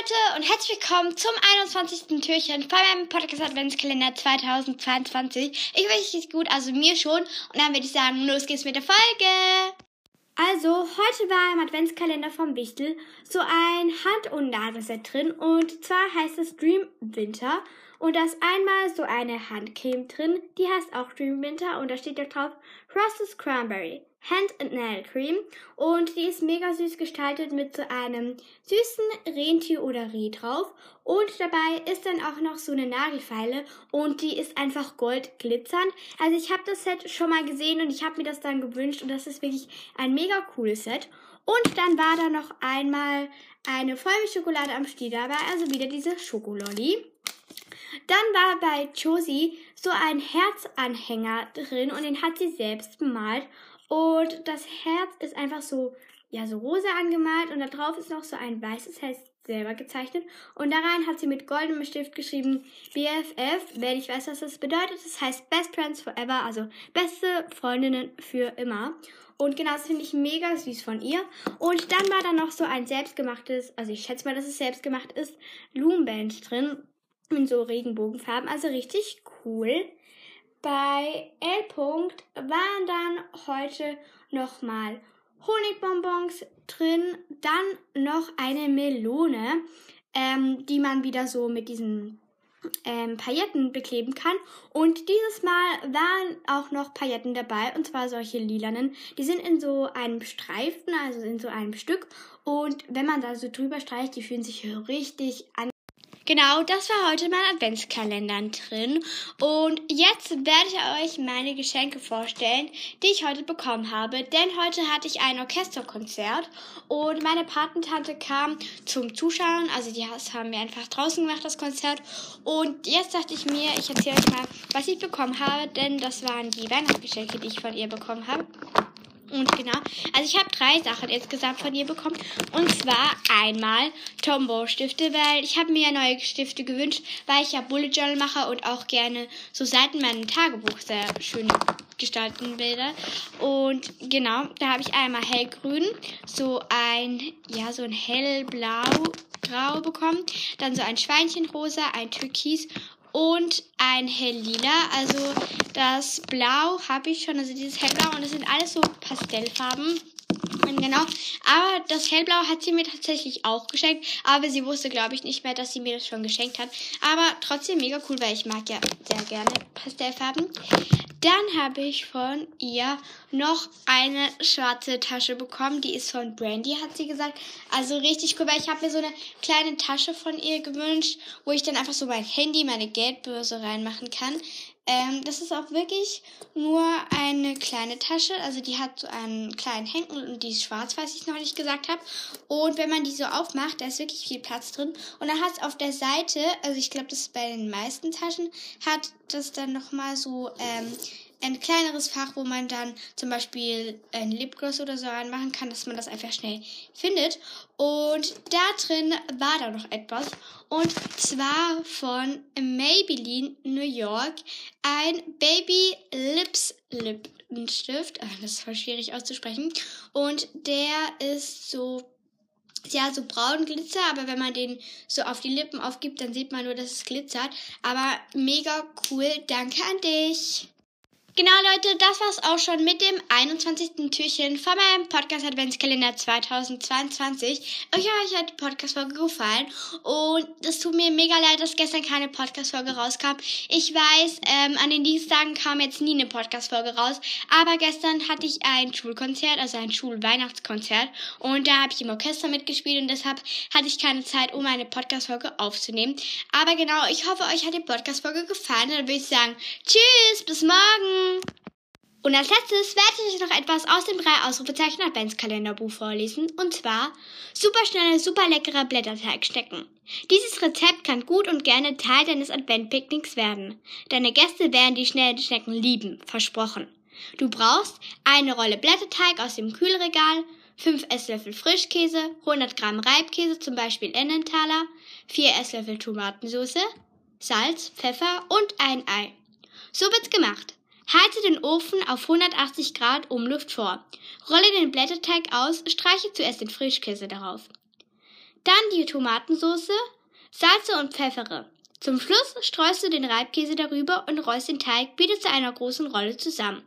Leute und herzlich willkommen zum 21. Türchen von meinem Podcast Adventskalender 2022. Ich weiß nicht gut, also mir schon. Und dann würde ich sagen, los geht's mit der Folge. Also, heute war im Adventskalender vom Wichtel so ein Hand- und Nagelset drin. Und zwar heißt es Dream Winter. Und da ist einmal so eine Handcreme drin, die heißt auch Dream Winter. Und da steht ja drauf Frosted Cranberry. Hand and Nail Cream und die ist mega süß gestaltet mit so einem süßen Rentier oder Reh drauf und dabei ist dann auch noch so eine Nagelfeile und die ist einfach gold glitzernd. Also ich habe das Set schon mal gesehen und ich habe mir das dann gewünscht und das ist wirklich ein mega cooles Set. Und dann war da noch einmal eine Vollmilchschokolade am Stiel dabei, also wieder diese Schokololli. Dann war bei Josie so ein Herzanhänger drin und den hat sie selbst bemalt. Und das Herz ist einfach so, ja, so rosa angemalt und da drauf ist noch so ein weißes Herz selber gezeichnet. Und da rein hat sie mit goldenem Stift geschrieben BFF, wenn ich weiß, was das bedeutet. Das heißt Best Friends Forever, also beste Freundinnen für immer. Und genau, das finde ich mega süß von ihr. Und dann war da noch so ein selbstgemachtes, also ich schätze mal, dass es selbstgemacht ist, Blumenband drin. In so Regenbogenfarben. Also richtig cool. Bei L. waren dann heute nochmal Honigbonbons drin, dann noch eine Melone, ähm, die man wieder so mit diesen ähm, Pailletten bekleben kann. Und dieses Mal waren auch noch Pailletten dabei, und zwar solche lilanen. Die sind in so einem Streifen, also in so einem Stück. Und wenn man da so drüber streicht, die fühlen sich richtig an. Genau, das war heute mein Adventskalender drin. Und jetzt werde ich euch meine Geschenke vorstellen, die ich heute bekommen habe. Denn heute hatte ich ein Orchesterkonzert und meine Patentante kam zum Zuschauen. Also die haben wir einfach draußen gemacht, das Konzert. Und jetzt dachte ich mir, ich erzähle euch mal, was ich bekommen habe. Denn das waren die Weihnachtsgeschenke, die ich von ihr bekommen habe. Und genau, also ich habe drei Sachen insgesamt von ihr bekommen. Und zwar einmal Tombow-Stifte, weil ich habe mir ja neue Stifte gewünscht, weil ich ja Bullet Journal mache und auch gerne so Seiten meinem Tagebuch sehr schön gestalten will. Und genau, da habe ich einmal hellgrün, so ein, ja, so ein hellblau grau bekommen, dann so ein Schweinchenrosa, ein Türkis und ein helllila. Also das Blau habe ich schon, also dieses hellblau und das sind alles so Pastellfarben. Genau. Aber das Hellblau hat sie mir tatsächlich auch geschenkt. Aber sie wusste, glaube ich, nicht mehr, dass sie mir das schon geschenkt hat. Aber trotzdem mega cool, weil ich mag ja sehr gerne Pastellfarben. Dann habe ich von ihr noch eine schwarze Tasche bekommen. Die ist von Brandy, hat sie gesagt. Also richtig cool, weil ich habe mir so eine kleine Tasche von ihr gewünscht, wo ich dann einfach so mein Handy, meine Geldbörse reinmachen kann. Ähm, das ist auch wirklich nur eine kleine Tasche. Also die hat so einen kleinen Henkel und die ist schwarz, was ich noch nicht gesagt habe. Und wenn man die so aufmacht, da ist wirklich viel Platz drin. Und dann hat es auf der Seite, also ich glaube, das ist bei den meisten Taschen, hat das dann nochmal so ähm, ein kleineres Fach, wo man dann zum Beispiel ein Lipgloss oder so reinmachen kann, dass man das einfach schnell findet. Und da drin war da noch etwas. Und zwar von Maybelline New York ein Baby Lips Lippenstift. Ah, das ist voll schwierig auszusprechen. Und der ist so ja, so braun Glitzer, aber wenn man den so auf die Lippen aufgibt, dann sieht man nur, dass es glitzert. Aber mega cool. Danke an dich. Genau, Leute, das war's auch schon mit dem 21. Türchen von meinem Podcast Adventskalender 2022. Ich hoffe, euch hat die Podcast-Folge gefallen und es tut mir mega leid, dass gestern keine Podcast-Folge rauskam. Ich weiß, ähm, an den Dienstagen kam jetzt nie eine Podcast-Folge raus, aber gestern hatte ich ein Schulkonzert, also ein Schulweihnachtskonzert und da habe ich im Orchester mitgespielt und deshalb hatte ich keine Zeit, um eine Podcast-Folge aufzunehmen. Aber genau, ich hoffe, euch hat die Podcast-Folge gefallen dann würde ich sagen, tschüss, bis morgen! Und als letztes werde ich euch noch etwas aus dem drei Ausrufezeichen Adventskalenderbuch vorlesen. Und zwar super schnelle, super leckere Blätterteigstecken. Dieses Rezept kann gut und gerne Teil deines Adventpicknicks werden. Deine Gäste werden die schnellen Schnecken lieben. Versprochen. Du brauchst eine Rolle Blätterteig aus dem Kühlregal, 5 Esslöffel Frischkäse, 100 Gramm Reibkäse, zum Beispiel Ennenthaler, 4 Esslöffel Tomatensauce, Salz, Pfeffer und ein Ei. So wird's gemacht. Heize den Ofen auf 180 Grad Umluft vor. Rolle den Blätterteig aus, streiche zuerst den Frischkäse darauf. Dann die Tomatensauce, Salze und Pfeffere. Zum Schluss streust du den Reibkäse darüber und rollst den Teig wieder zu einer großen Rolle zusammen.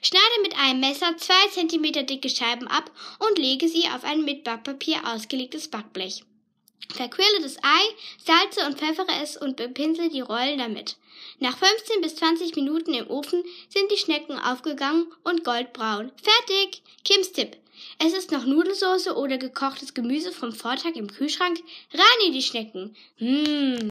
Schneide mit einem Messer zwei Zentimeter dicke Scheiben ab und lege sie auf ein mit Backpapier ausgelegtes Backblech. Verquirle das Ei, salze und pfeffere es und bepinsel die Rollen damit. Nach 15 bis 20 Minuten im Ofen sind die Schnecken aufgegangen und goldbraun. Fertig! Kims Tipp. Es ist noch Nudelsauce oder gekochtes Gemüse vom Vortag im Kühlschrank. Rein in die Schnecken. Mmh.